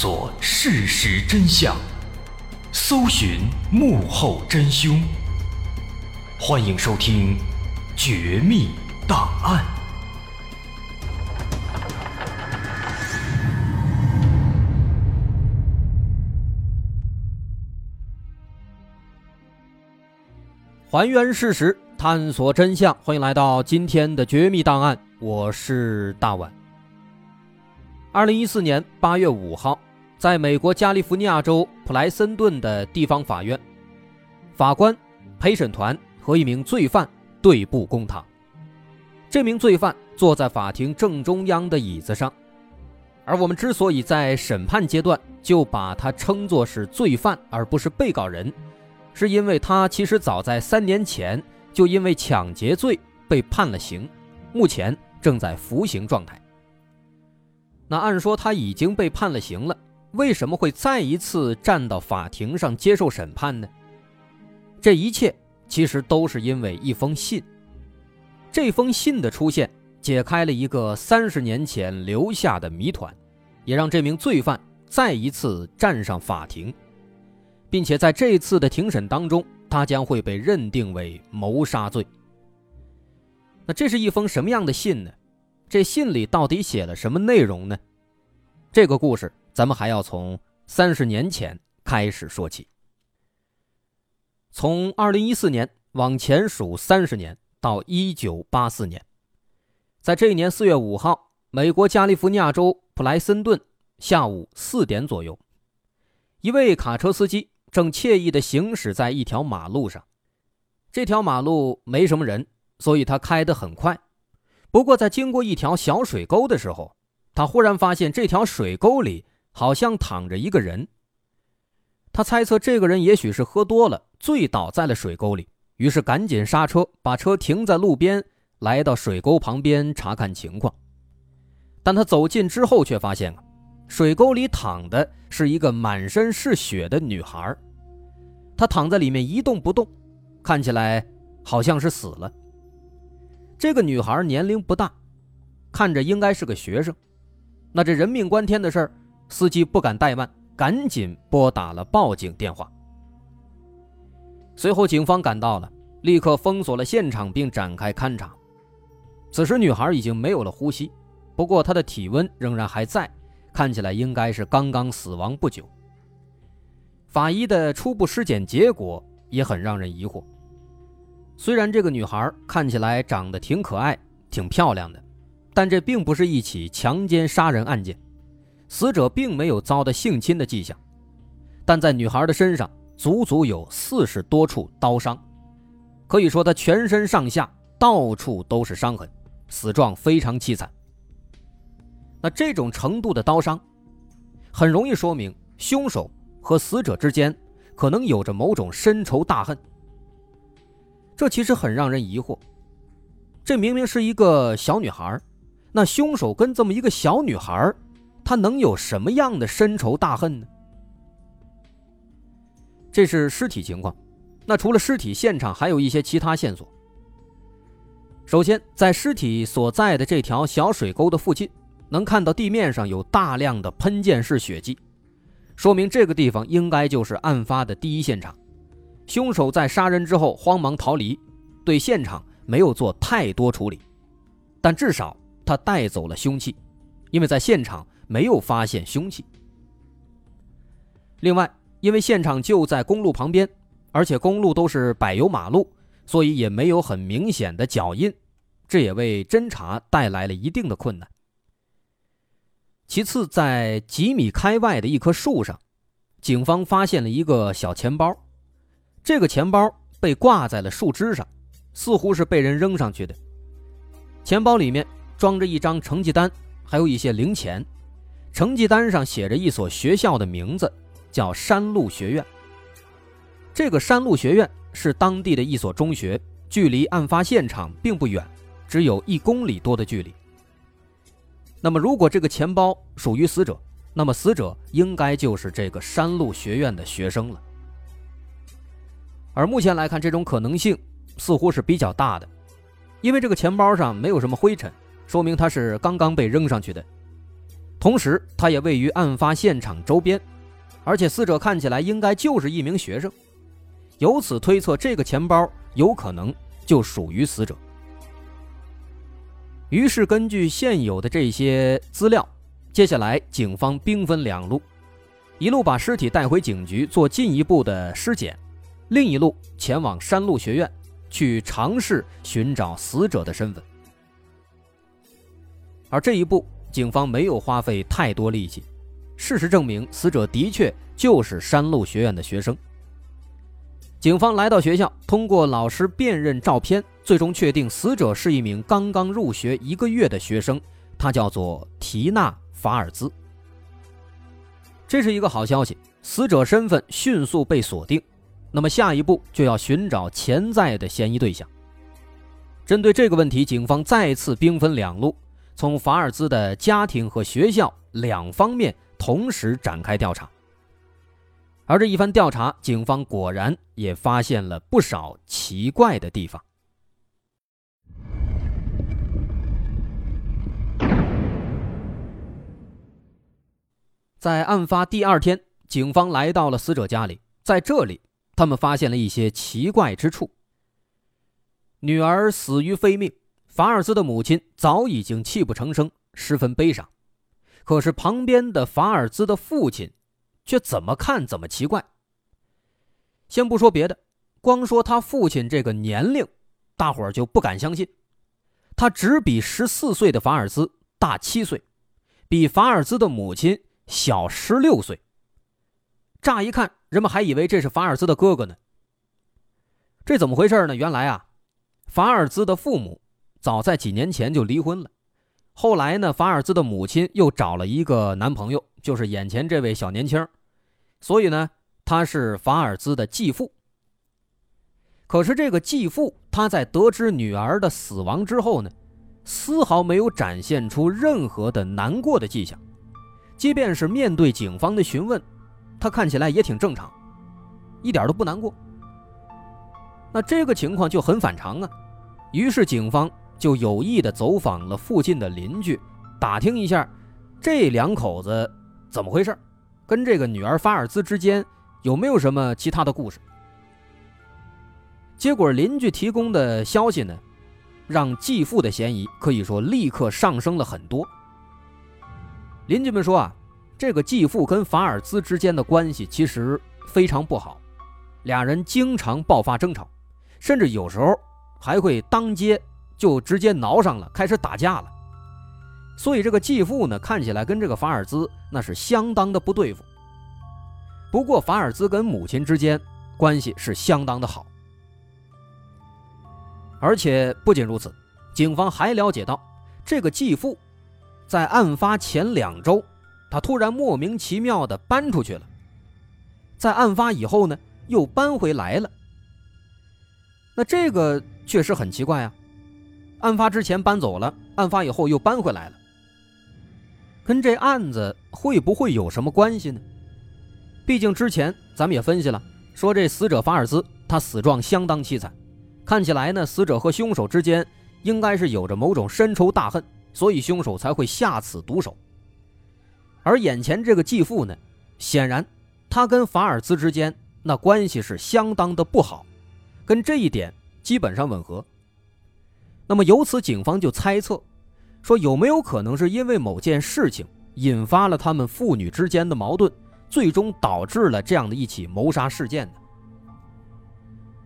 索事实真相，搜寻幕后真凶。欢迎收听《绝密档案》。还原事实，探索真相。欢迎来到今天的《绝密档案》，我是大碗。二零一四年八月五号，在美国加利福尼亚州普莱森顿的地方法院，法官、陪审团和一名罪犯对簿公堂。这名罪犯坐在法庭正中央的椅子上，而我们之所以在审判阶段就把他称作是罪犯而不是被告人，是因为他其实早在三年前就因为抢劫罪被判了刑，目前正在服刑状态。那按说他已经被判了刑了，为什么会再一次站到法庭上接受审判呢？这一切其实都是因为一封信。这封信的出现，解开了一个三十年前留下的谜团，也让这名罪犯再一次站上法庭，并且在这次的庭审当中，他将会被认定为谋杀罪。那这是一封什么样的信呢？这信里到底写了什么内容呢？这个故事咱们还要从三十年前开始说起。从二零一四年往前数三十年，到一九八四年，在这一年四月五号，美国加利福尼亚州普莱森顿下午四点左右，一位卡车司机正惬意地行驶在一条马路上。这条马路没什么人，所以他开得很快。不过，在经过一条小水沟的时候，他忽然发现这条水沟里好像躺着一个人。他猜测这个人也许是喝多了，醉倒在了水沟里，于是赶紧刹车，把车停在路边，来到水沟旁边查看情况。但他走近之后，却发现啊，水沟里躺的是一个满身是血的女孩，她躺在里面一动不动，看起来好像是死了。这个女孩年龄不大，看着应该是个学生。那这人命关天的事儿，司机不敢怠慢，赶紧拨打了报警电话。随后，警方赶到了，立刻封锁了现场，并展开勘查。此时，女孩已经没有了呼吸，不过她的体温仍然还在，看起来应该是刚刚死亡不久。法医的初步尸检结果也很让人疑惑。虽然这个女孩看起来长得挺可爱、挺漂亮的，但这并不是一起强奸杀人案件，死者并没有遭到性侵的迹象，但在女孩的身上足足有四十多处刀伤，可以说她全身上下到处都是伤痕，死状非常凄惨。那这种程度的刀伤，很容易说明凶手和死者之间可能有着某种深仇大恨。这其实很让人疑惑，这明明是一个小女孩，那凶手跟这么一个小女孩，他能有什么样的深仇大恨呢？这是尸体情况，那除了尸体，现场还有一些其他线索。首先，在尸体所在的这条小水沟的附近，能看到地面上有大量的喷溅式血迹，说明这个地方应该就是案发的第一现场。凶手在杀人之后慌忙逃离，对现场没有做太多处理，但至少他带走了凶器，因为在现场没有发现凶器。另外，因为现场就在公路旁边，而且公路都是柏油马路，所以也没有很明显的脚印，这也为侦查带来了一定的困难。其次，在几米开外的一棵树上，警方发现了一个小钱包。这个钱包被挂在了树枝上，似乎是被人扔上去的。钱包里面装着一张成绩单，还有一些零钱。成绩单上写着一所学校的名字，叫山路学院。这个山路学院是当地的一所中学，距离案发现场并不远，只有一公里多的距离。那么，如果这个钱包属于死者，那么死者应该就是这个山路学院的学生了。而目前来看，这种可能性似乎是比较大的，因为这个钱包上没有什么灰尘，说明它是刚刚被扔上去的。同时，它也位于案发现场周边，而且死者看起来应该就是一名学生，由此推测，这个钱包有可能就属于死者。于是，根据现有的这些资料，接下来警方兵分两路，一路把尸体带回警局做进一步的尸检，另一路前往山路学院去尝试寻找死者的身份。而这一步，警方没有花费太多力气。事实证明，死者的确就是山路学院的学生。警方来到学校，通过老师辨认照片，最终确定死者是一名刚刚入学一个月的学生，他叫做缇娜·法尔兹。这是一个好消息，死者身份迅速被锁定。那么下一步就要寻找潜在的嫌疑对象。针对这个问题，警方再次兵分两路。从法尔兹的家庭和学校两方面同时展开调查，而这一番调查，警方果然也发现了不少奇怪的地方。在案发第二天，警方来到了死者家里，在这里，他们发现了一些奇怪之处。女儿死于非命。法尔兹的母亲早已经泣不成声，十分悲伤。可是旁边的法尔兹的父亲，却怎么看怎么奇怪。先不说别的，光说他父亲这个年龄，大伙儿就不敢相信。他只比十四岁的法尔兹大七岁，比法尔兹的母亲小十六岁。乍一看，人们还以为这是法尔兹的哥哥呢。这怎么回事呢？原来啊，法尔兹的父母。早在几年前就离婚了，后来呢，法尔兹的母亲又找了一个男朋友，就是眼前这位小年轻，所以呢，他是法尔兹的继父。可是这个继父他在得知女儿的死亡之后呢，丝毫没有展现出任何的难过的迹象，即便是面对警方的询问，他看起来也挺正常，一点都不难过。那这个情况就很反常啊，于是警方。就有意的走访了附近的邻居，打听一下这两口子怎么回事，跟这个女儿法尔兹之间有没有什么其他的故事。结果邻居提供的消息呢，让继父的嫌疑可以说立刻上升了很多。邻居们说啊，这个继父跟法尔兹之间的关系其实非常不好，俩人经常爆发争吵，甚至有时候还会当街。就直接挠上了，开始打架了。所以这个继父呢，看起来跟这个法尔兹那是相当的不对付。不过法尔兹跟母亲之间关系是相当的好，而且不仅如此，警方还了解到，这个继父在案发前两周，他突然莫名其妙的搬出去了，在案发以后呢，又搬回来了。那这个确实很奇怪啊。案发之前搬走了，案发以后又搬回来了，跟这案子会不会有什么关系呢？毕竟之前咱们也分析了，说这死者法尔兹他死状相当凄惨，看起来呢，死者和凶手之间应该是有着某种深仇大恨，所以凶手才会下此毒手。而眼前这个继父呢，显然他跟法尔兹之间那关系是相当的不好，跟这一点基本上吻合。那么由此，警方就猜测，说有没有可能是因为某件事情引发了他们父女之间的矛盾，最终导致了这样的一起谋杀事件呢？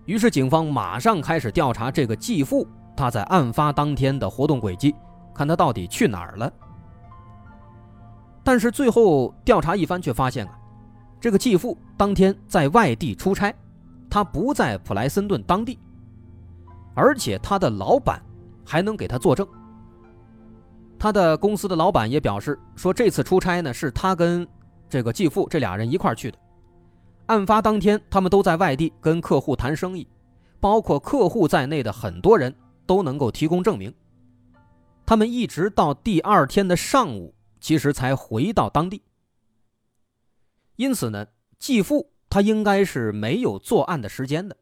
于是警方马上开始调查这个继父他在案发当天的活动轨迹，看他到底去哪儿了。但是最后调查一番，却发现啊，这个继父当天在外地出差，他不在普莱森顿当地，而且他的老板。还能给他作证。他的公司的老板也表示说，这次出差呢是他跟这个继父这俩人一块去的。案发当天，他们都在外地跟客户谈生意，包括客户在内的很多人都能够提供证明。他们一直到第二天的上午，其实才回到当地。因此呢，继父他应该是没有作案的时间的。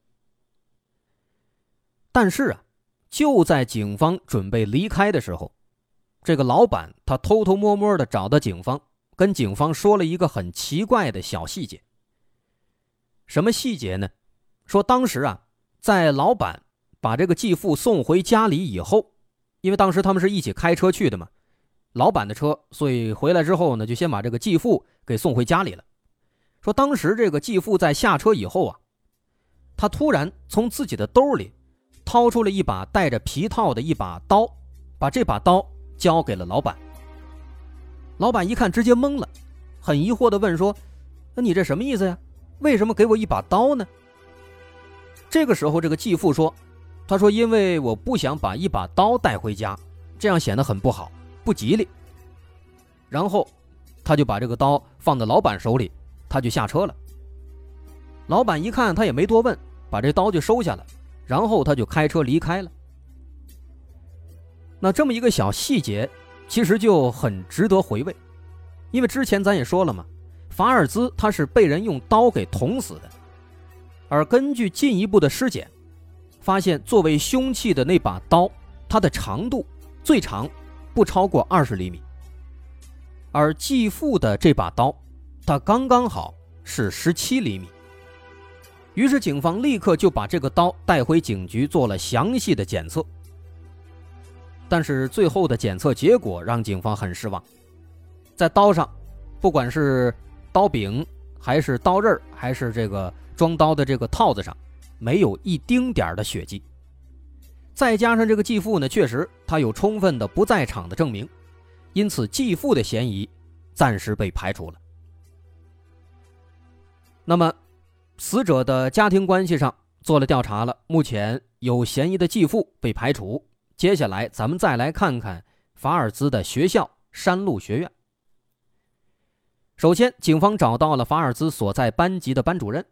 但是啊。就在警方准备离开的时候，这个老板他偷偷摸摸的找到警方，跟警方说了一个很奇怪的小细节。什么细节呢？说当时啊，在老板把这个继父送回家里以后，因为当时他们是一起开车去的嘛，老板的车，所以回来之后呢，就先把这个继父给送回家里了。说当时这个继父在下车以后啊，他突然从自己的兜里掏出了一把带着皮套的一把刀，把这把刀交给了老板。老板一看，直接懵了，很疑惑的问说：“那你这什么意思呀？”为什么给我一把刀呢？这个时候，这个继父说：“他说，因为我不想把一把刀带回家，这样显得很不好，不吉利。”然后，他就把这个刀放在老板手里，他就下车了。老板一看，他也没多问，把这刀就收下了，然后他就开车离开了。那这么一个小细节，其实就很值得回味，因为之前咱也说了嘛。法尔兹他是被人用刀给捅死的，而根据进一步的尸检，发现作为凶器的那把刀，它的长度最长不超过二十厘米，而继父的这把刀，它刚刚好是十七厘米。于是警方立刻就把这个刀带回警局做了详细的检测，但是最后的检测结果让警方很失望，在刀上，不管是刀柄还是刀刃还是这个装刀的这个套子上，没有一丁点的血迹。再加上这个继父呢，确实他有充分的不在场的证明，因此继父的嫌疑暂时被排除了。那么，死者的家庭关系上做了调查了，目前有嫌疑的继父被排除。接下来，咱们再来看看法尔兹的学校——山路学院。首先，警方找到了法尔兹所在班级的班主任。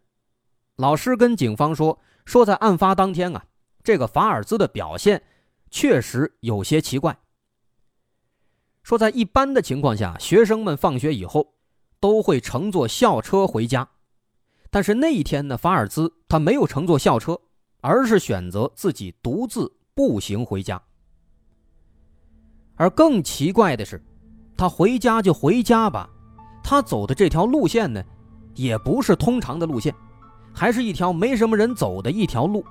老师跟警方说：“说在案发当天啊，这个法尔兹的表现确实有些奇怪。说在一般的情况下，学生们放学以后都会乘坐校车回家，但是那一天呢，法尔兹他没有乘坐校车，而是选择自己独自步行回家。而更奇怪的是，他回家就回家吧。”他走的这条路线呢，也不是通常的路线，还是一条没什么人走的一条路。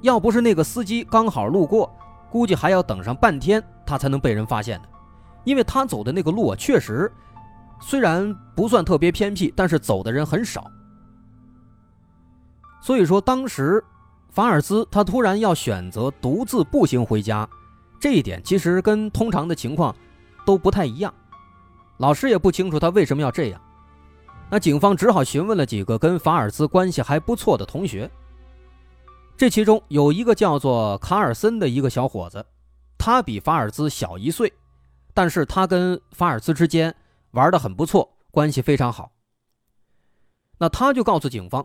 要不是那个司机刚好路过，估计还要等上半天，他才能被人发现呢。因为他走的那个路啊，确实虽然不算特别偏僻，但是走的人很少。所以说，当时法尔兹他突然要选择独自步行回家，这一点其实跟通常的情况都不太一样。老师也不清楚他为什么要这样，那警方只好询问了几个跟法尔兹关系还不错的同学。这其中有一个叫做卡尔森的一个小伙子，他比法尔兹小一岁，但是他跟法尔兹之间玩的很不错，关系非常好。那他就告诉警方，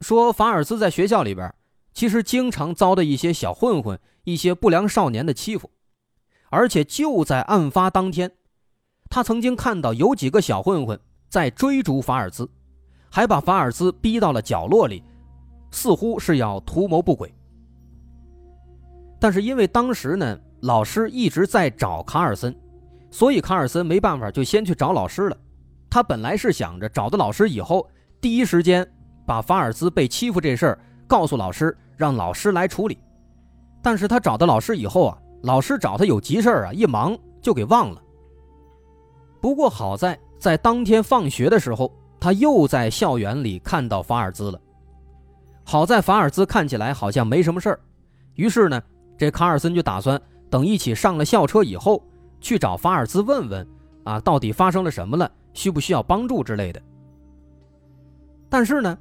说法尔兹在学校里边其实经常遭到一些小混混、一些不良少年的欺负，而且就在案发当天。他曾经看到有几个小混混在追逐法尔兹，还把法尔兹逼到了角落里，似乎是要图谋不轨。但是因为当时呢，老师一直在找卡尔森，所以卡尔森没办法，就先去找老师了。他本来是想着找到老师以后，第一时间把法尔兹被欺负这事儿告诉老师，让老师来处理。但是他找到老师以后啊，老师找他有急事儿啊，一忙就给忘了。不过好在，在当天放学的时候，他又在校园里看到法尔兹了。好在法尔兹看起来好像没什么事儿，于是呢，这卡尔森就打算等一起上了校车以后，去找法尔兹问问，啊，到底发生了什么了，需不需要帮助之类的。但是呢，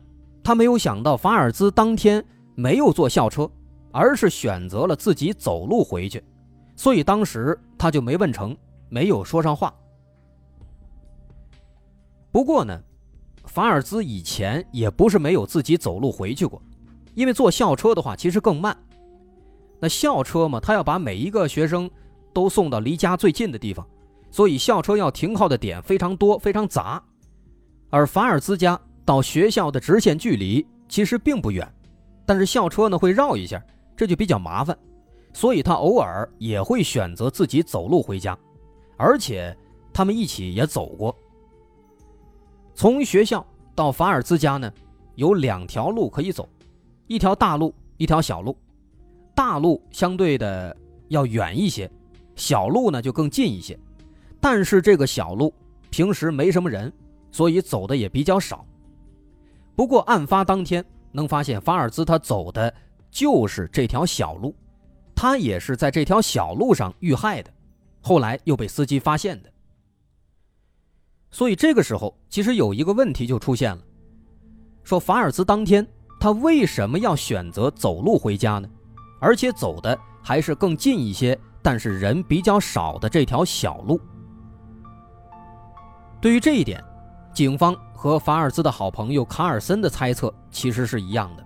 他没有想到法尔兹当天没有坐校车，而是选择了自己走路回去，所以当时他就没问成，没有说上话。不过呢，法尔兹以前也不是没有自己走路回去过，因为坐校车的话其实更慢。那校车嘛，他要把每一个学生都送到离家最近的地方，所以校车要停靠的点非常多，非常杂。而法尔兹家到学校的直线距离其实并不远，但是校车呢会绕一下，这就比较麻烦。所以他偶尔也会选择自己走路回家，而且他们一起也走过。从学校到法尔兹家呢，有两条路可以走，一条大路，一条小路。大路相对的要远一些，小路呢就更近一些。但是这个小路平时没什么人，所以走的也比较少。不过案发当天能发现法尔兹他走的就是这条小路，他也是在这条小路上遇害的，后来又被司机发现的。所以这个时候其实有一个问题就出现了，说法尔兹当天他为什么要选择走路回家呢？而且走的还是更近一些，但是人比较少的这条小路。对于这一点，警方和法尔兹的好朋友卡尔森的猜测其实是一样的，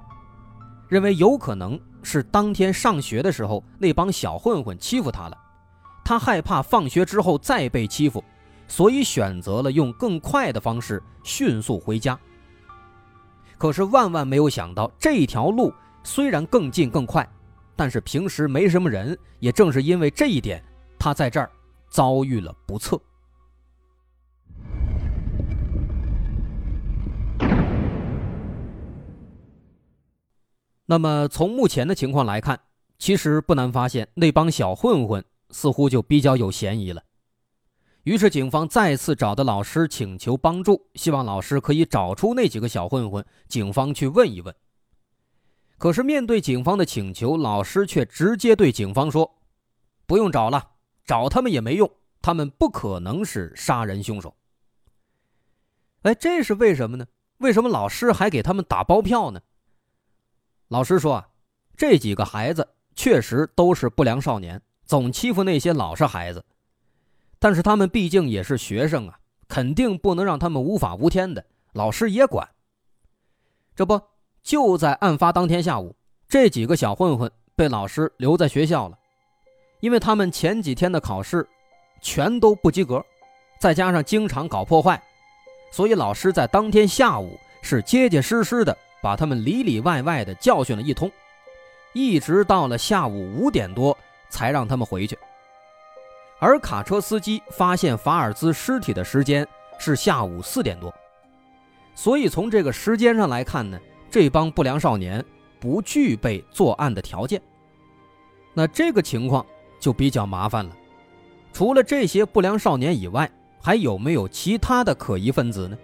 认为有可能是当天上学的时候那帮小混混欺负他了，他害怕放学之后再被欺负，所以选择了用更快的方式迅速回家。可是万万没有想到，这条路虽然更近更快，但是平时没什么人，也正是因为这一点，他在这儿遭遇了不测。那么从目前的情况来看，其实不难发现，那帮小混混似乎就比较有嫌疑了。于是警方再次找的老师请求帮助，希望老师可以找出那几个小混混，警方去问一问。可是面对警方的请求，老师却直接对警方说：“不用找了，找他们也没用，他们不可能是杀人凶手。”哎，这是为什么呢？为什么老师还给他们打包票呢？老师说：“啊，这几个孩子确实都是不良少年，总欺负那些老实孩子。但是他们毕竟也是学生啊，肯定不能让他们无法无天的。老师也管。这不就在案发当天下午，这几个小混混被老师留在学校了，因为他们前几天的考试全都不及格，再加上经常搞破坏，所以老师在当天下午是结结实实的。”把他们里里外外的教训了一通，一直到了下午五点多才让他们回去。而卡车司机发现法尔兹尸体的时间是下午四点多，所以从这个时间上来看呢，这帮不良少年不具备作案的条件。那这个情况就比较麻烦了，除了这些不良少年以外，还有没有其他的可疑分子呢？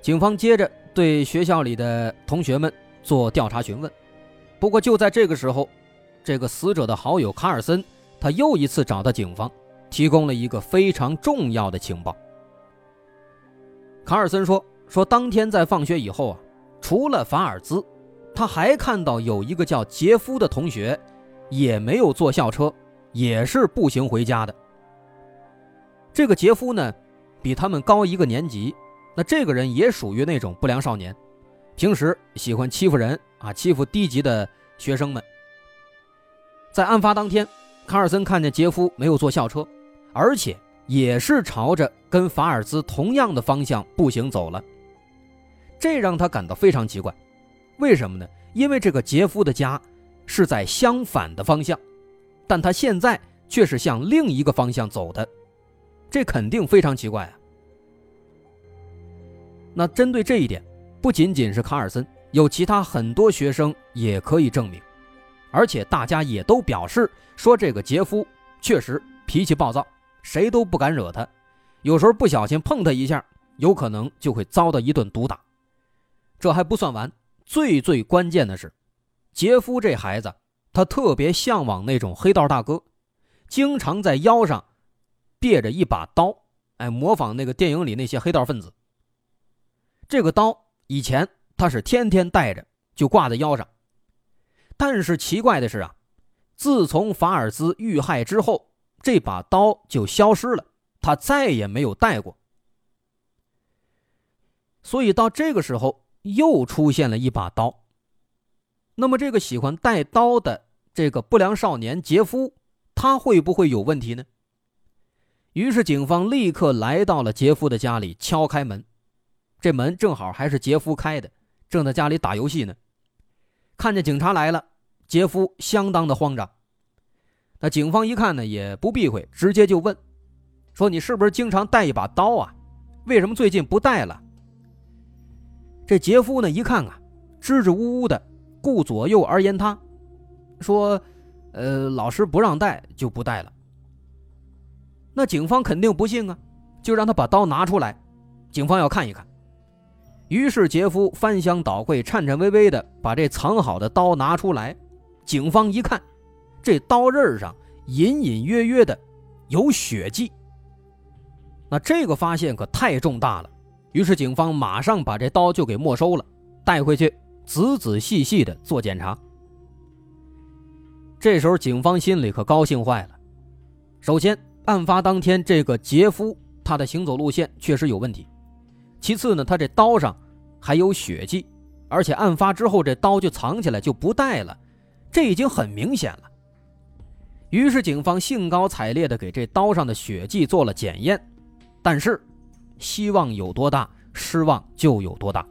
警方接着。对学校里的同学们做调查询问，不过就在这个时候，这个死者的好友卡尔森，他又一次找到警方，提供了一个非常重要的情报。卡尔森说：“说当天在放学以后啊，除了法尔兹，他还看到有一个叫杰夫的同学，也没有坐校车，也是步行回家的。这个杰夫呢，比他们高一个年级。”那这个人也属于那种不良少年，平时喜欢欺负人啊，欺负低级的学生们。在案发当天，卡尔森看见杰夫没有坐校车，而且也是朝着跟法尔兹同样的方向步行走了，这让他感到非常奇怪。为什么呢？因为这个杰夫的家是在相反的方向，但他现在却是向另一个方向走的，这肯定非常奇怪啊。那针对这一点，不仅仅是卡尔森，有其他很多学生也可以证明，而且大家也都表示说，这个杰夫确实脾气暴躁，谁都不敢惹他，有时候不小心碰他一下，有可能就会遭到一顿毒打。这还不算完，最最关键的是，杰夫这孩子他特别向往那种黑道大哥，经常在腰上别着一把刀，哎，模仿那个电影里那些黑道分子。这个刀以前他是天天带着，就挂在腰上。但是奇怪的是啊，自从法尔兹遇害之后，这把刀就消失了，他再也没有带过。所以到这个时候又出现了一把刀。那么这个喜欢带刀的这个不良少年杰夫，他会不会有问题呢？于是警方立刻来到了杰夫的家里，敲开门。这门正好还是杰夫开的，正在家里打游戏呢。看见警察来了，杰夫相当的慌张。那警方一看呢，也不避讳，直接就问：“说你是不是经常带一把刀啊？为什么最近不带了？”这杰夫呢一看啊，支支吾吾的，顾左右而言他，说：“呃，老师不让带，就不带了。”那警方肯定不信啊，就让他把刀拿出来，警方要看一看。于是杰夫翻箱倒柜，颤颤巍巍的把这藏好的刀拿出来。警方一看，这刀刃上隐隐约约的有血迹。那这个发现可太重大了，于是警方马上把这刀就给没收了，带回去仔仔细细的做检查。这时候警方心里可高兴坏了。首先，案发当天这个杰夫他的行走路线确实有问题。其次呢，他这刀上还有血迹，而且案发之后这刀就藏起来就不带了，这已经很明显了。于是警方兴高采烈地给这刀上的血迹做了检验，但是希望有多大，失望就有多大。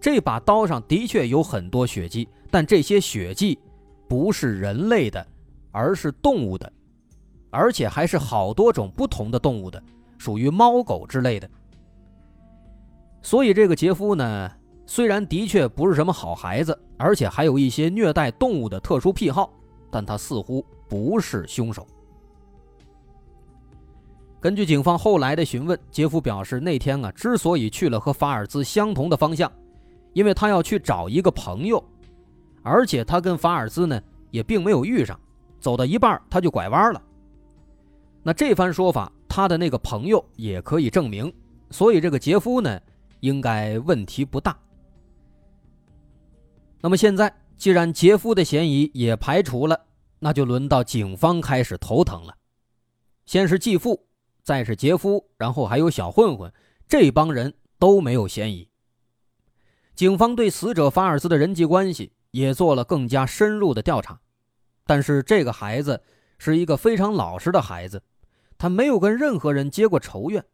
这把刀上的确有很多血迹，但这些血迹不是人类的，而是动物的，而且还是好多种不同的动物的，属于猫狗之类的。所以，这个杰夫呢，虽然的确不是什么好孩子，而且还有一些虐待动物的特殊癖好，但他似乎不是凶手。根据警方后来的询问，杰夫表示，那天啊，之所以去了和法尔兹相同的方向，因为他要去找一个朋友，而且他跟法尔兹呢也并没有遇上，走到一半他就拐弯了。那这番说法，他的那个朋友也可以证明。所以，这个杰夫呢。应该问题不大。那么现在，既然杰夫的嫌疑也排除了，那就轮到警方开始头疼了。先是继父，再是杰夫，然后还有小混混，这帮人都没有嫌疑。警方对死者法尔斯的人际关系也做了更加深入的调查，但是这个孩子是一个非常老实的孩子，他没有跟任何人结过仇怨。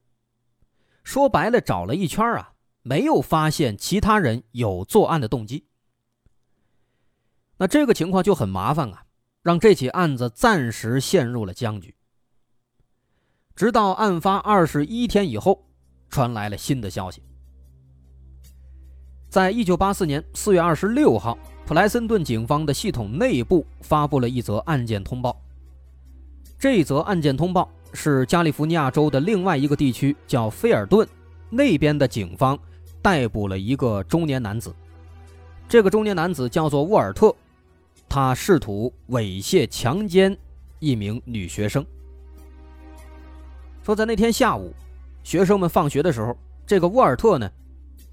说白了，找了一圈啊。没有发现其他人有作案的动机，那这个情况就很麻烦啊，让这起案子暂时陷入了僵局。直到案发二十一天以后，传来了新的消息。在一九八四年四月二十六号，普莱森顿警方的系统内部发布了一则案件通报。这则案件通报是加利福尼亚州的另外一个地区，叫菲尔顿那边的警方。逮捕了一个中年男子，这个中年男子叫做沃尔特，他试图猥亵强奸一名女学生。说在那天下午，学生们放学的时候，这个沃尔特呢，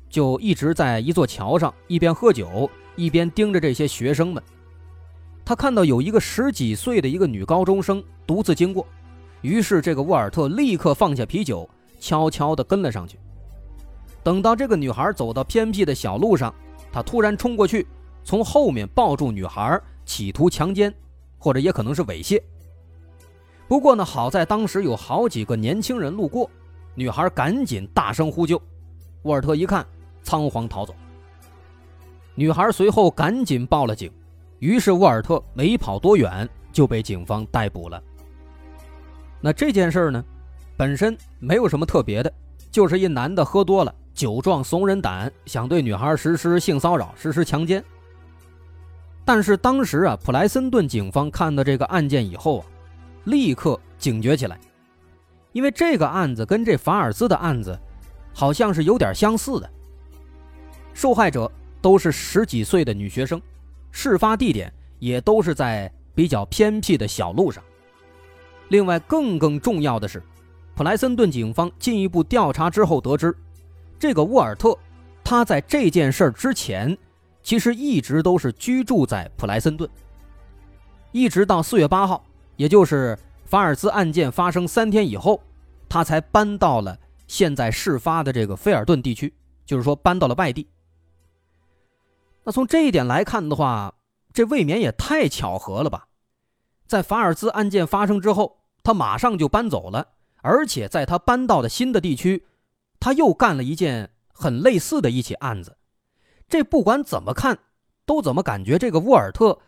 就一直在一座桥上，一边喝酒一边盯着这些学生们。他看到有一个十几岁的一个女高中生独自经过，于是这个沃尔特立刻放下啤酒，悄悄地跟了上去。等到这个女孩走到偏僻的小路上，他突然冲过去，从后面抱住女孩，企图强奸，或者也可能是猥亵。不过呢，好在当时有好几个年轻人路过，女孩赶紧大声呼救，沃尔特一看，仓皇逃走。女孩随后赶紧报了警，于是沃尔特没跑多远就被警方逮捕了。那这件事呢，本身没有什么特别的，就是一男的喝多了。酒壮怂人胆，想对女孩实施性骚扰、实施强奸。但是当时啊，普莱森顿警方看到这个案件以后啊，立刻警觉起来，因为这个案子跟这法尔兹的案子好像是有点相似的。受害者都是十几岁的女学生，事发地点也都是在比较偏僻的小路上。另外，更更重要的是，普莱森顿警方进一步调查之后得知。这个沃尔特，他在这件事之前，其实一直都是居住在普莱森顿。一直到四月八号，也就是法尔兹案件发生三天以后，他才搬到了现在事发的这个菲尔顿地区，就是说搬到了外地。那从这一点来看的话，这未免也太巧合了吧？在法尔兹案件发生之后，他马上就搬走了，而且在他搬到的新的地区。他又干了一件很类似的一起案子，这不管怎么看，都怎么感觉这个沃尔特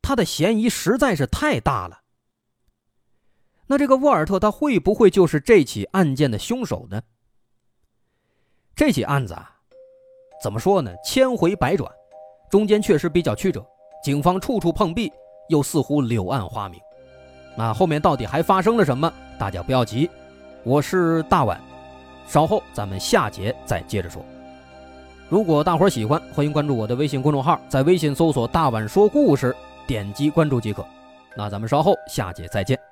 他的嫌疑实在是太大了。那这个沃尔特他会不会就是这起案件的凶手呢？这起案子啊，怎么说呢？千回百转，中间确实比较曲折，警方处处碰壁，又似乎柳暗花明。那后面到底还发生了什么？大家不要急，我是大碗，稍后咱们下节再接着说。如果大伙儿喜欢，欢迎关注我的微信公众号，在微信搜索“大碗说故事”，点击关注即可。那咱们稍后下节再见。